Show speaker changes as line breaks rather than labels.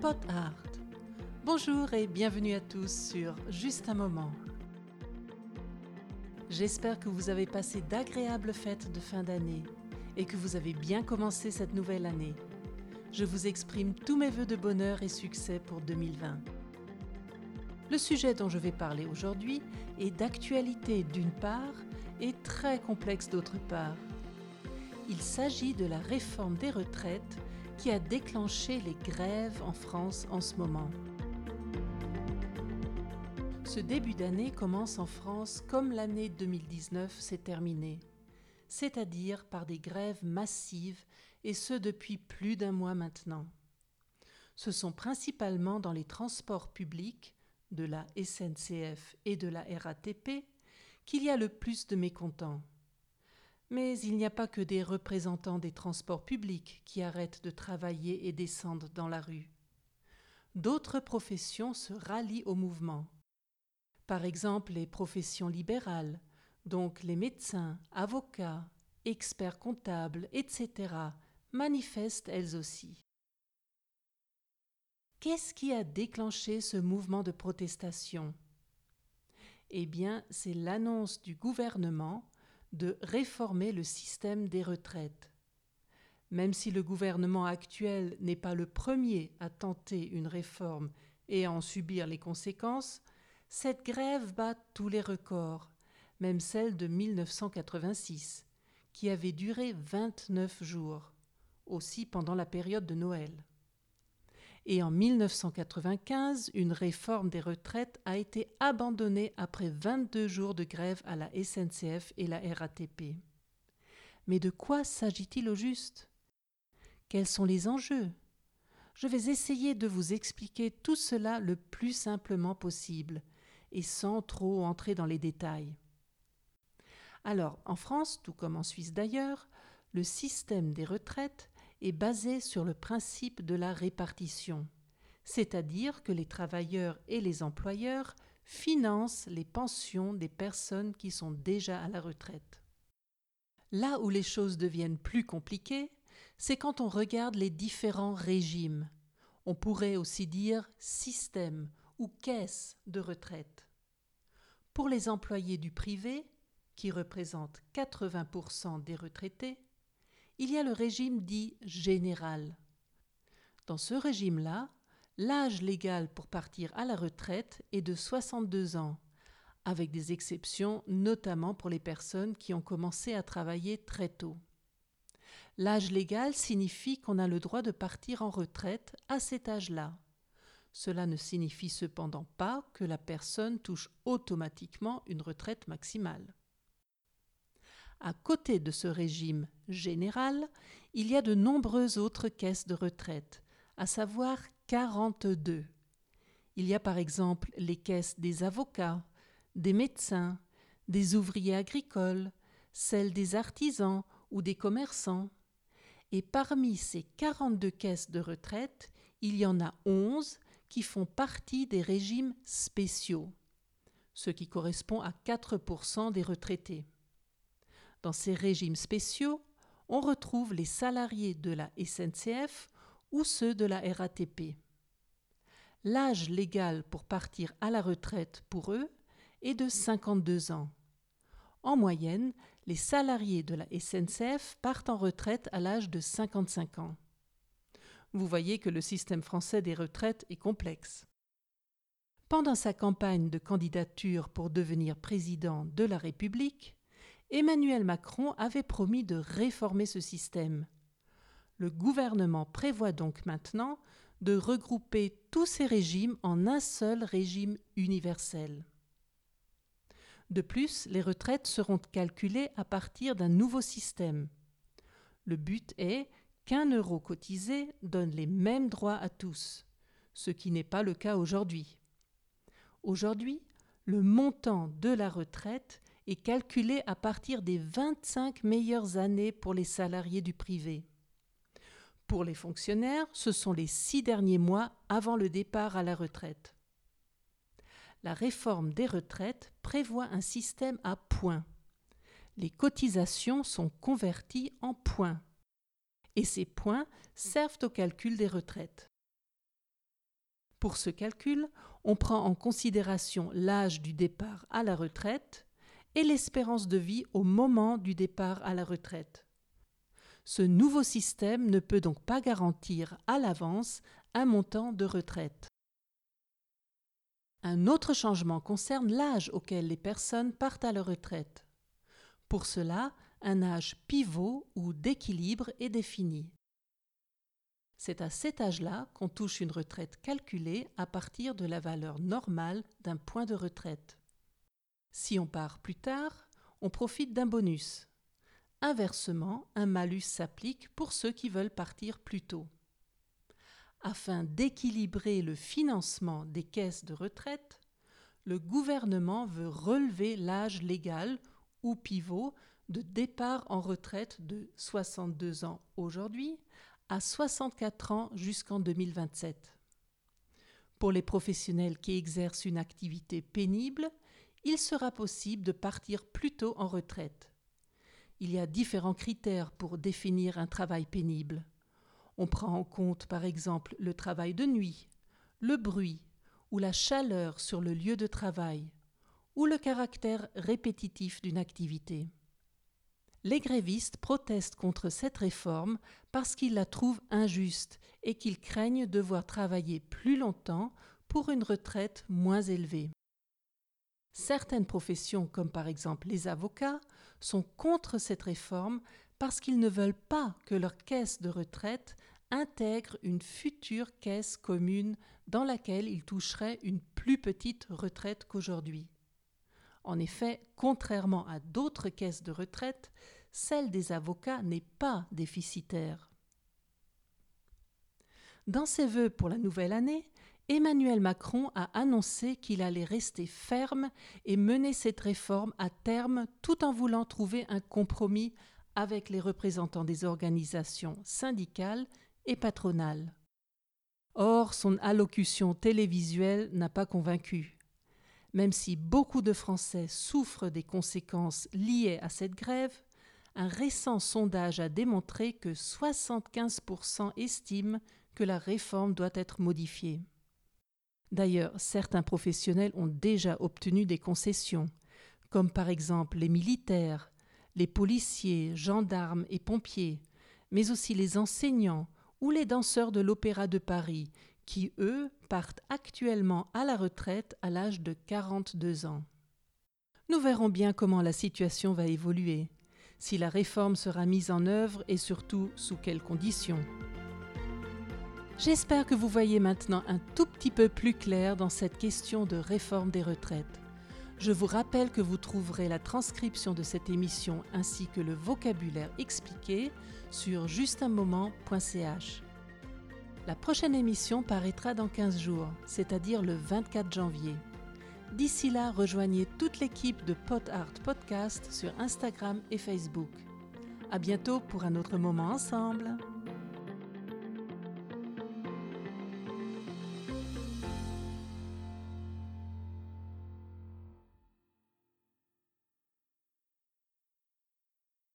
Pot Art. Bonjour et bienvenue à tous sur Juste un moment. J'espère que vous avez passé d'agréables fêtes de fin d'année et que vous avez bien commencé cette nouvelle année. Je vous exprime tous mes voeux de bonheur et succès pour 2020. Le sujet dont je vais parler aujourd'hui est d'actualité d'une part et très complexe d'autre part. Il s'agit de la réforme des retraites qui a déclenché les grèves en France en ce moment. Ce début d'année commence en France comme l'année 2019 s'est terminée, c'est-à-dire par des grèves massives et ce depuis plus d'un mois maintenant. Ce sont principalement dans les transports publics, de la SNCF et de la RATP, qu'il y a le plus de mécontents. Mais il n'y a pas que des représentants des transports publics qui arrêtent de travailler et descendent dans la rue. D'autres professions se rallient au mouvement. Par exemple, les professions libérales, donc les médecins, avocats, experts comptables, etc., manifestent elles aussi. Qu'est-ce qui a déclenché ce mouvement de protestation? Eh bien, c'est l'annonce du gouvernement de réformer le système des retraites. Même si le gouvernement actuel n'est pas le premier à tenter une réforme et à en subir les conséquences, cette grève bat tous les records, même celle de 1986, qui avait duré 29 jours, aussi pendant la période de Noël et en 1995, une réforme des retraites a été abandonnée après 22 jours de grève à la SNCF et la RATP. Mais de quoi s'agit-il au juste? Quels sont les enjeux? Je vais essayer de vous expliquer tout cela le plus simplement possible, et sans trop entrer dans les détails. Alors, en France, tout comme en Suisse d'ailleurs, le système des retraites est basé sur le principe de la répartition, c'est-à-dire que les travailleurs et les employeurs financent les pensions des personnes qui sont déjà à la retraite. Là où les choses deviennent plus compliquées, c'est quand on regarde les différents régimes. On pourrait aussi dire système ou caisse de retraite. Pour les employés du privé, qui représentent 80% des retraités, il y a le régime dit général. Dans ce régime-là, l'âge légal pour partir à la retraite est de 62 ans, avec des exceptions notamment pour les personnes qui ont commencé à travailler très tôt. L'âge légal signifie qu'on a le droit de partir en retraite à cet âge-là. Cela ne signifie cependant pas que la personne touche automatiquement une retraite maximale. À côté de ce régime général, il y a de nombreuses autres caisses de retraite, à savoir 42. Il y a par exemple les caisses des avocats, des médecins, des ouvriers agricoles, celles des artisans ou des commerçants. Et parmi ces 42 caisses de retraite, il y en a 11 qui font partie des régimes spéciaux, ce qui correspond à 4% des retraités. Dans ces régimes spéciaux, on retrouve les salariés de la SNCF ou ceux de la RATP. L'âge légal pour partir à la retraite pour eux est de 52 ans. En moyenne, les salariés de la SNCF partent en retraite à l'âge de 55 ans. Vous voyez que le système français des retraites est complexe. Pendant sa campagne de candidature pour devenir président de la République, Emmanuel Macron avait promis de réformer ce système. Le gouvernement prévoit donc maintenant de regrouper tous ces régimes en un seul régime universel. De plus, les retraites seront calculées à partir d'un nouveau système. Le but est qu'un euro cotisé donne les mêmes droits à tous, ce qui n'est pas le cas aujourd'hui. Aujourd'hui, le montant de la retraite est calculé à partir des 25 meilleures années pour les salariés du privé. Pour les fonctionnaires, ce sont les six derniers mois avant le départ à la retraite. La réforme des retraites prévoit un système à points. les cotisations sont converties en points. Et ces points servent au calcul des retraites. Pour ce calcul, on prend en considération l'âge du départ à la retraite et l'espérance de vie au moment du départ à la retraite. Ce nouveau système ne peut donc pas garantir à l'avance un montant de retraite. Un autre changement concerne l'âge auquel les personnes partent à la retraite. Pour cela, un âge pivot ou d'équilibre est défini. C'est à cet âge-là qu'on touche une retraite calculée à partir de la valeur normale d'un point de retraite. Si on part plus tard, on profite d'un bonus. Inversement, un malus s'applique pour ceux qui veulent partir plus tôt. Afin d'équilibrer le financement des caisses de retraite, le gouvernement veut relever l'âge légal ou pivot de départ en retraite de 62 ans aujourd'hui à 64 ans jusqu'en 2027. Pour les professionnels qui exercent une activité pénible, il sera possible de partir plus tôt en retraite. Il y a différents critères pour définir un travail pénible. On prend en compte par exemple le travail de nuit, le bruit ou la chaleur sur le lieu de travail, ou le caractère répétitif d'une activité. Les grévistes protestent contre cette réforme parce qu'ils la trouvent injuste et qu'ils craignent devoir travailler plus longtemps pour une retraite moins élevée. Certaines professions, comme par exemple les avocats, sont contre cette réforme parce qu'ils ne veulent pas que leur caisse de retraite intègre une future caisse commune dans laquelle ils toucheraient une plus petite retraite qu'aujourd'hui. En effet, contrairement à d'autres caisses de retraite, celle des avocats n'est pas déficitaire. Dans ses vœux pour la nouvelle année, Emmanuel Macron a annoncé qu'il allait rester ferme et mener cette réforme à terme tout en voulant trouver un compromis avec les représentants des organisations syndicales et patronales. Or, son allocution télévisuelle n'a pas convaincu. Même si beaucoup de Français souffrent des conséquences liées à cette grève, un récent sondage a démontré que 75% estiment que la réforme doit être modifiée. D'ailleurs, certains professionnels ont déjà obtenu des concessions, comme par exemple les militaires, les policiers, gendarmes et pompiers, mais aussi les enseignants ou les danseurs de l'Opéra de Paris, qui, eux, partent actuellement à la retraite à l'âge de 42 ans. Nous verrons bien comment la situation va évoluer, si la réforme sera mise en œuvre et surtout sous quelles conditions. J'espère que vous voyez maintenant un tout petit peu plus clair dans cette question de réforme des retraites. Je vous rappelle que vous trouverez la transcription de cette émission ainsi que le vocabulaire expliqué sur justunmoment.ch. La prochaine émission paraîtra dans 15 jours, c'est-à-dire le 24 janvier. D'ici là, rejoignez toute l'équipe de Pot Art Podcast sur Instagram et Facebook. À bientôt pour un autre moment ensemble.